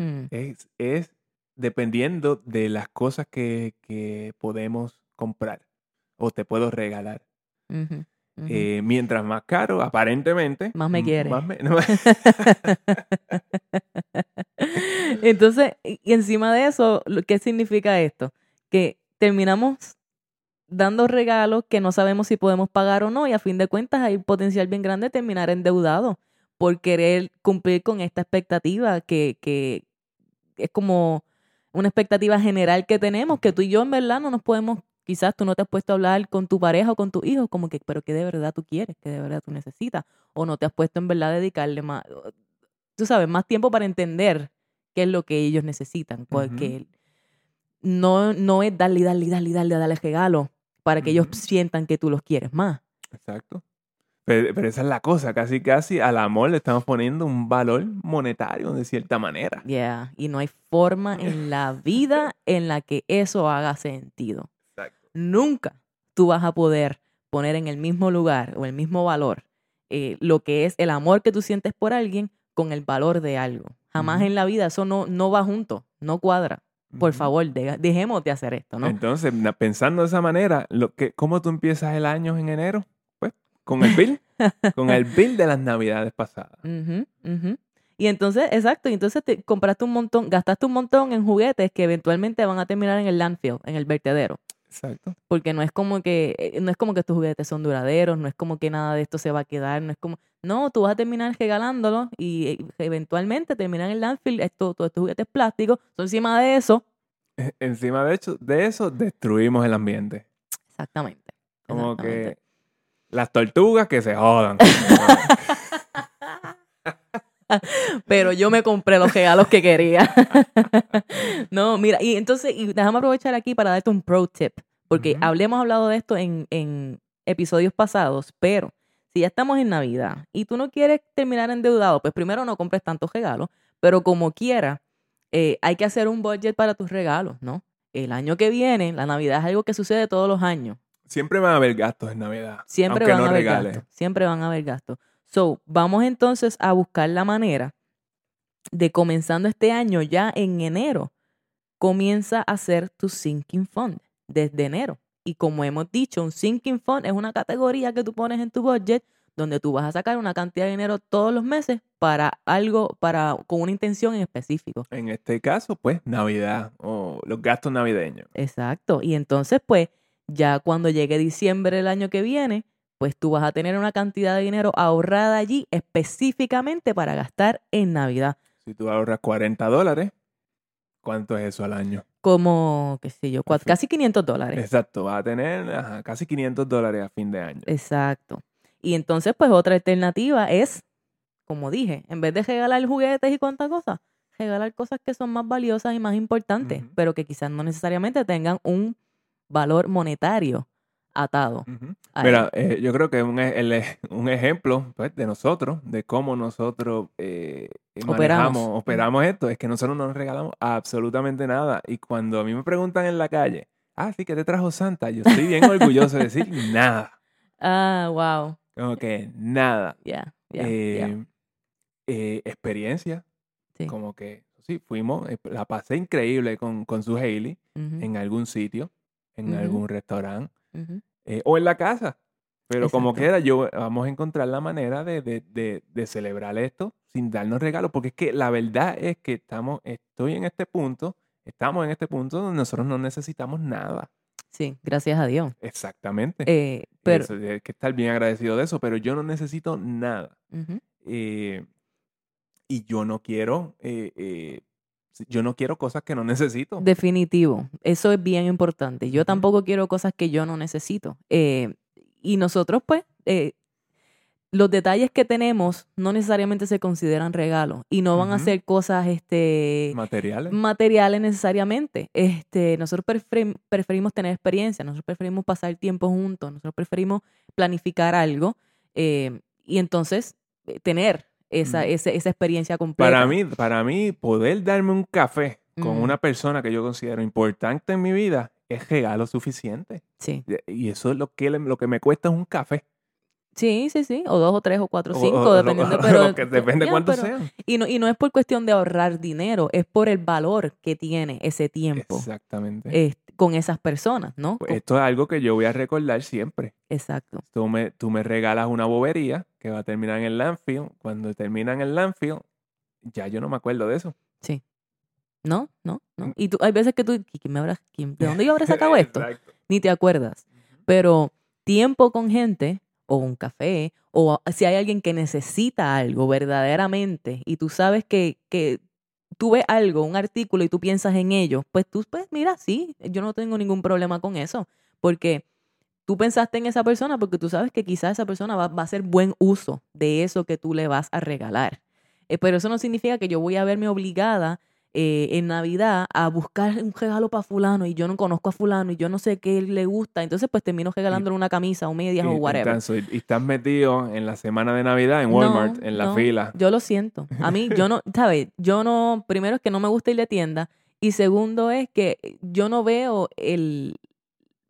Mm, es, es dependiendo de las cosas que, que podemos comprar o te puedo regalar. Eh, mientras más caro, aparentemente. Más me quiere. Más me, Entonces, y encima de eso, ¿qué significa esto? Que terminamos dando regalos que no sabemos si podemos pagar o no y a fin de cuentas hay potencial bien grande de terminar endeudado por querer cumplir con esta expectativa que, que es como una expectativa general que tenemos, que tú y yo en verdad no nos podemos, quizás tú no te has puesto a hablar con tu pareja o con tu hijo, como que, pero que de verdad tú quieres, que de verdad tú necesitas, o no te has puesto en verdad a dedicarle más, tú sabes, más tiempo para entender qué es lo que ellos necesitan, porque no, no es darle, darle, darle, darle, darle regalo para que ellos sientan que tú los quieres más. Exacto. Pero, esa es la cosa, casi casi al amor le estamos poniendo un valor monetario de cierta manera. Yeah, y no hay forma en la vida en la que eso haga sentido. Nunca tú vas a poder poner en el mismo lugar o el mismo valor eh, lo que es el amor que tú sientes por alguien con el valor de algo. Jamás en la vida eso no, no va junto, no cuadra. Por favor, dejemos de hacer esto, ¿no? Entonces, pensando de esa manera, lo que, ¿cómo tú empiezas el año en enero? con el bill, con el bill de las navidades pasadas. Y entonces, exacto, y entonces te compraste un montón, gastaste un montón en juguetes que eventualmente van a terminar en el landfill, en el vertedero. Exacto. Porque no es como que eh, no es como que tus juguetes son duraderos, no es como que nada de esto se va a quedar, no es como no, tú vas a terminar regalándolo y eh, eventualmente terminan en el landfill, esto, todos estos juguetes plásticos, son encima de eso. E, encima de hecho, de eso destruimos el ambiente. Exactamente. Como que las tortugas que se jodan. Pero yo me compré los regalos que quería. no, mira, y entonces, y déjame aprovechar aquí para darte un pro tip, porque hablemos hablado de esto en, en episodios pasados, pero si ya estamos en Navidad y tú no quieres terminar endeudado, pues primero no compres tantos regalos, pero como quiera, eh, hay que hacer un budget para tus regalos, ¿no? El año que viene, la Navidad es algo que sucede todos los años. Siempre van a haber gastos en Navidad. Siempre van a haber gastos. Siempre van a haber gastos. So, vamos entonces a buscar la manera de comenzando este año, ya en enero, comienza a hacer tu sinking fund desde enero. Y como hemos dicho, un sinking fund es una categoría que tú pones en tu budget donde tú vas a sacar una cantidad de dinero todos los meses para algo, para, con una intención en específico. En este caso, pues, Navidad o los gastos navideños. Exacto. Y entonces, pues, ya cuando llegue diciembre del año que viene, pues tú vas a tener una cantidad de dinero ahorrada allí específicamente para gastar en Navidad. Si tú ahorras 40 dólares, ¿cuánto es eso al año? Como, qué sé yo, casi 500 dólares. Exacto, vas a tener casi 500 dólares a fin de año. Exacto. Y entonces, pues otra alternativa es, como dije, en vez de regalar juguetes y cuantas cosas, regalar cosas que son más valiosas y más importantes, pero que quizás no necesariamente tengan un valor monetario atado. Mira, eh, yo creo que un, e, un ejemplo pues, de nosotros, de cómo nosotros eh, operamos. operamos esto, es que nosotros no nos regalamos absolutamente nada. Y cuando a mí me preguntan en la calle, ah, sí, que te trajo Santa? Yo estoy bien orgulloso de decir nada. Ah, wow. Como que nada. Ya, eh, experiencia. Como que, sí, fuimos, la pasé increíble con, con su Hailey en algún sitio en algún restaurante eh, o en la casa. Pero como quiera, yo vamos a encontrar la manera de, de, de, celebrar esto sin darnos regalos, porque es que la verdad es que estamos, estoy en este punto, estamos en este punto donde nosotros no necesitamos nada. Sí, gracias a Dios. Exactamente. Eh, pero... hay que estar bien agradecido de eso, pero yo no necesito nada. Eh, y yo no quiero yo no quiero cosas que no necesito. Definitivo, eso es bien importante. Yo tampoco quiero cosas que yo no necesito. Eh, y nosotros, pues, eh, los detalles que tenemos no necesariamente se consideran regalos y no van a ser cosas este materiales materiales necesariamente este nosotros preferimos tener experiencia nosotros preferimos pasar tiempo juntos nosotros preferimos planificar algo eh, y entonces tener esa, esa, experiencia completa. Para mí, para mí, poder darme un café con una persona que yo considero importante en mi vida es regalo suficiente. Sí. Y eso es lo que, lo que me cuesta es un café. Sí, sí, sí. O dos, o tres, o cuatro, o cinco, dependiendo. pero, depende de cuánto sean. Y no, y no es por cuestión de ahorrar dinero, es por el valor que tiene ese tiempo. Exactamente. con esas personas, ¿no? Pues esto es algo que yo voy a recordar siempre. Exacto. Tú me, tú me regalas una bobería que va a terminar en el landfill. Cuando termina en el landfill, ya yo no me acuerdo de eso. Sí. No, no, no. Mm. Y tú, hay veces que tú, ¿quién me ¿de dónde yo habré sacado esto? Ni te acuerdas. Pero tiempo con gente o un café o si hay alguien que necesita algo verdaderamente y tú sabes que, que tú ves algo, un artículo y tú piensas en ello, pues tú, pues mira, sí, yo no tengo ningún problema con eso, porque tú pensaste en esa persona porque tú sabes que quizás esa persona va, va a hacer buen uso de eso que tú le vas a regalar. Eh, pero eso no significa que yo voy a verme obligada eh, en Navidad a buscar un regalo para fulano y yo no conozco a fulano y yo no sé qué le gusta. Entonces pues termino regalándole una camisa o medias o whatever. y, estás metido en la semana de Navidad en Walmart, en la fila. Yo lo siento. A mí, yo no, ¿sabes? Yo no, primero es que no me gusta ir de tienda y segundo es que yo no veo el,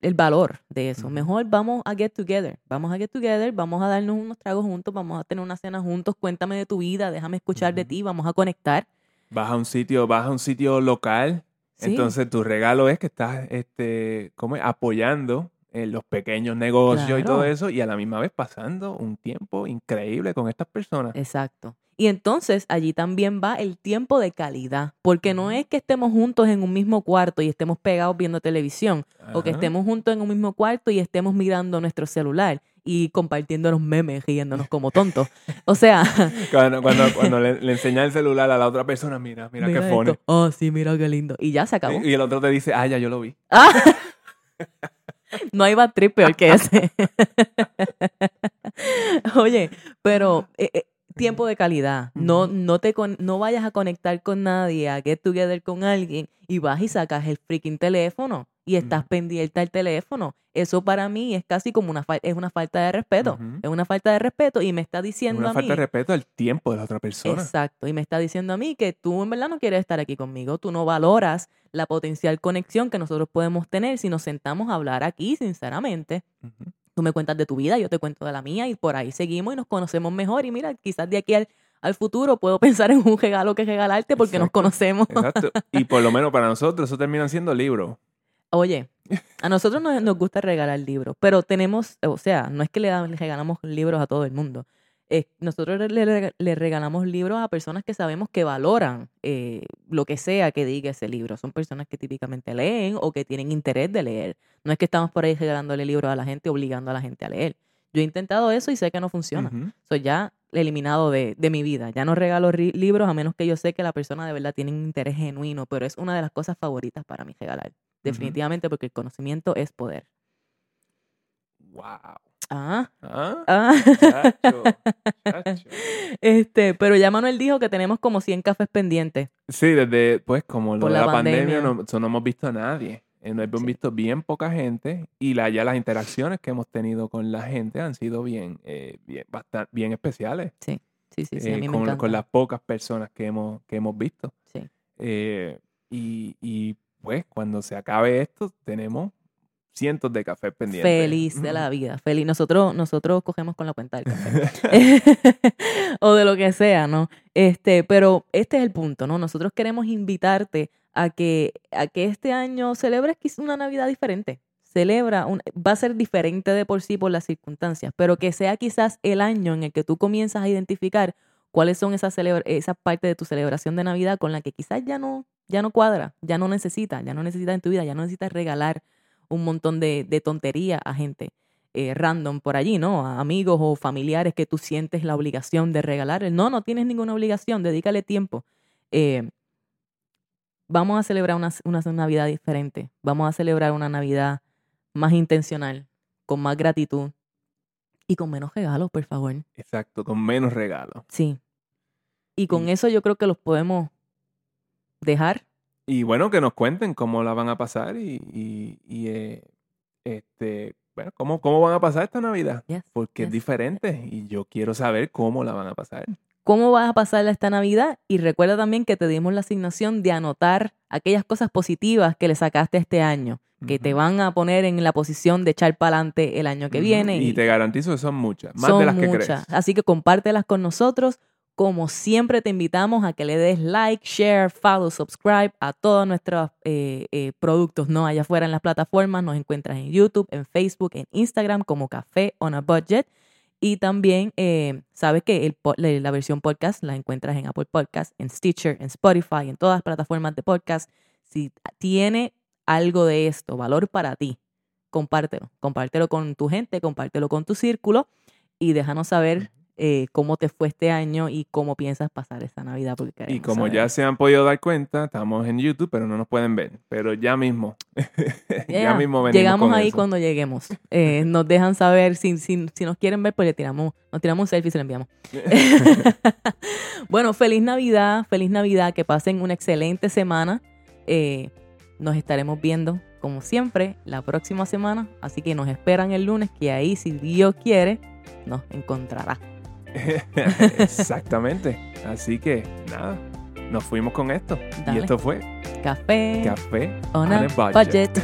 el valor de eso. Mejor vamos a get together. Vamos a get together, vamos a darnos unos tragos juntos, vamos a tener una cena juntos, cuéntame de tu vida, déjame escuchar de ti, vamos a conectar. Vas a un sitio, vas a un sitio local, entonces tu regalo es que estás este, ¿cómo apoyando en los pequeños negocios y todo eso, y a la misma vez pasando un tiempo increíble con estas personas. Exacto. Y entonces allí también va el tiempo de calidad, porque no es que estemos juntos en un mismo cuarto y estemos pegados viendo televisión, o que estemos juntos en un mismo cuarto y estemos mirando nuestro celular y compartiendo los memes, riéndonos como tontos. O sea... cuando, cuando, le, le enseñas el celular a la otra persona, mira, mira, qué fone. Oh, sí, mira qué lindo. Y ya se acabó. Y, el otro te dice, ah, ya yo lo vi. Ah. No hay trip peor que ese. Oye, pero eh, eh, tiempo de calidad. No, no, te no vayas a conectar con nadie, a get together con alguien y vas y sacas el freaking teléfono y estás pendiente al teléfono. Eso para mí es casi como una, es una falta de respeto. Es una falta de respeto y me está diciendo una falta de respeto al tiempo de la otra persona. Exacto. Y me está diciendo a mí que tú en verdad no quieres estar aquí conmigo. Tú no valoras la potencial conexión que nosotros podemos tener si nos sentamos a hablar aquí, sinceramente. Tú me cuentas de tu vida, yo te cuento de la mía y por ahí seguimos y nos conocemos mejor. Y mira, quizás de aquí al, futuro puedo pensar en un regalo que regalarte porque nos conocemos. Exacto. Y por lo menos para nosotros eso termina siendo libros. Oye, a nosotros nos, nos, gusta regalar libros, pero tenemos, o sea, no es que le, regalamos libros a todo el mundo. Nosotros le, le, regalamos libros a personas que sabemos que valoran eh, lo que sea que diga ese libro. Son personas que típicamente leen o que tienen interés de leer. No es que estamos por ahí regalándole libros a la gente, obligando a la gente a leer. Yo he intentado eso y sé que no funciona. Soy ya eliminado de, de, mi vida. Ya no regalo libros a menos que yo sé que la persona de verdad tiene un interés genuino, pero es una de las cosas favoritas para mí regalar. Definitivamente porque el conocimiento es poder. Wow. Ah. ¿Ah? ah. Este, pero ya Manuel dijo que tenemos como 100 cafés pendientes. Sí, desde, pues, como lo de la, pandemia, no, no, hemos visto a nadie. Eh, no hemos visto bien poca gente y la, ya las interacciones que hemos tenido con la gente han sido bien, eh, bien, bastante, bien especiales. Sí, sí, sí. sí a mí con, me con, las pocas personas que hemos, que hemos visto. Sí. Eh, y, y pues cuando se acabe esto, tenemos cientos de cafés pendientes. Feliz de la vida, feliz. Nosotros, nosotros cogemos con la cuenta del café. o de lo que sea, ¿no? Este, pero este es el punto, ¿no? Nosotros queremos invitarte a que, a que este año celebres una Navidad diferente. Celebra, un, va a ser diferente de por sí por las circunstancias, pero que sea quizás el año en el que tú comienzas a identificar cuáles son esas, esas partes de tu celebración de Navidad con la que quizás ya no, ya no cuadra, ya no necesitas, ya no necesitas en tu vida, ya no necesitas regalar un montón de, de tontería a gente eh, random por allí, ¿no? A amigos o familiares que tú sientes la obligación de regalar. No, no tienes ninguna obligación, dedícale tiempo. Eh, vamos a celebrar una, una Navidad diferente, vamos a celebrar una Navidad más intencional, con más gratitud y con menos regalos, por favor. Exacto, con menos regalos. Sí. Y con eso yo creo que los podemos dejar. Y bueno, que nos cuenten cómo la van a pasar y, y, eh, este, bueno, cómo, cómo van a pasar esta Navidad. Porque es diferente y yo quiero saber cómo la van a pasar. ¿Cómo vas a pasar esta Navidad? Y recuerda también que te dimos la asignación de anotar aquellas cosas positivas que le sacaste este año, que te van a poner en la posición de echar para adelante el año que viene. Y, te garantizo que son muchas, más de las que crees. Así que compártelas con nosotros. Como siempre te invitamos a que le des like, share, follow, subscribe a todos nuestros eh, eh, productos, ¿no? Allá afuera en las plataformas nos encuentras en YouTube, en Facebook, en Instagram como Café on a Budget. Y también eh, sabes que la versión podcast la encuentras en Apple Podcast, en Stitcher, en Spotify, en todas las plataformas de podcast. Si tiene algo de esto, valor para ti, compártelo. Compártelo con tu gente, compártelo con tu círculo y déjanos saber eh, cómo te fue este año y cómo piensas pasar esta Navidad. Porque Y como saber. ya se han podido dar cuenta, estamos en YouTube, pero no nos pueden ver. Pero ya mismo, ya, Ya, mismo venimos Llegamos con ahí eso. cuando lleguemos. Eh, nos dejan saber si, si, si nos quieren ver, pues le tiramos, nos tiramos un selfie y se lo enviamos. bueno, feliz Navidad, feliz Navidad, que pasen una excelente semana. Eh, nos estaremos viendo, como siempre, la próxima semana. Así que nos esperan el lunes, que ahí, si Dios quiere, nos encontrará. Exactamente. Así que nada, nos fuimos con esto. Dale. Y esto fue Café Café on on a a budget. budget.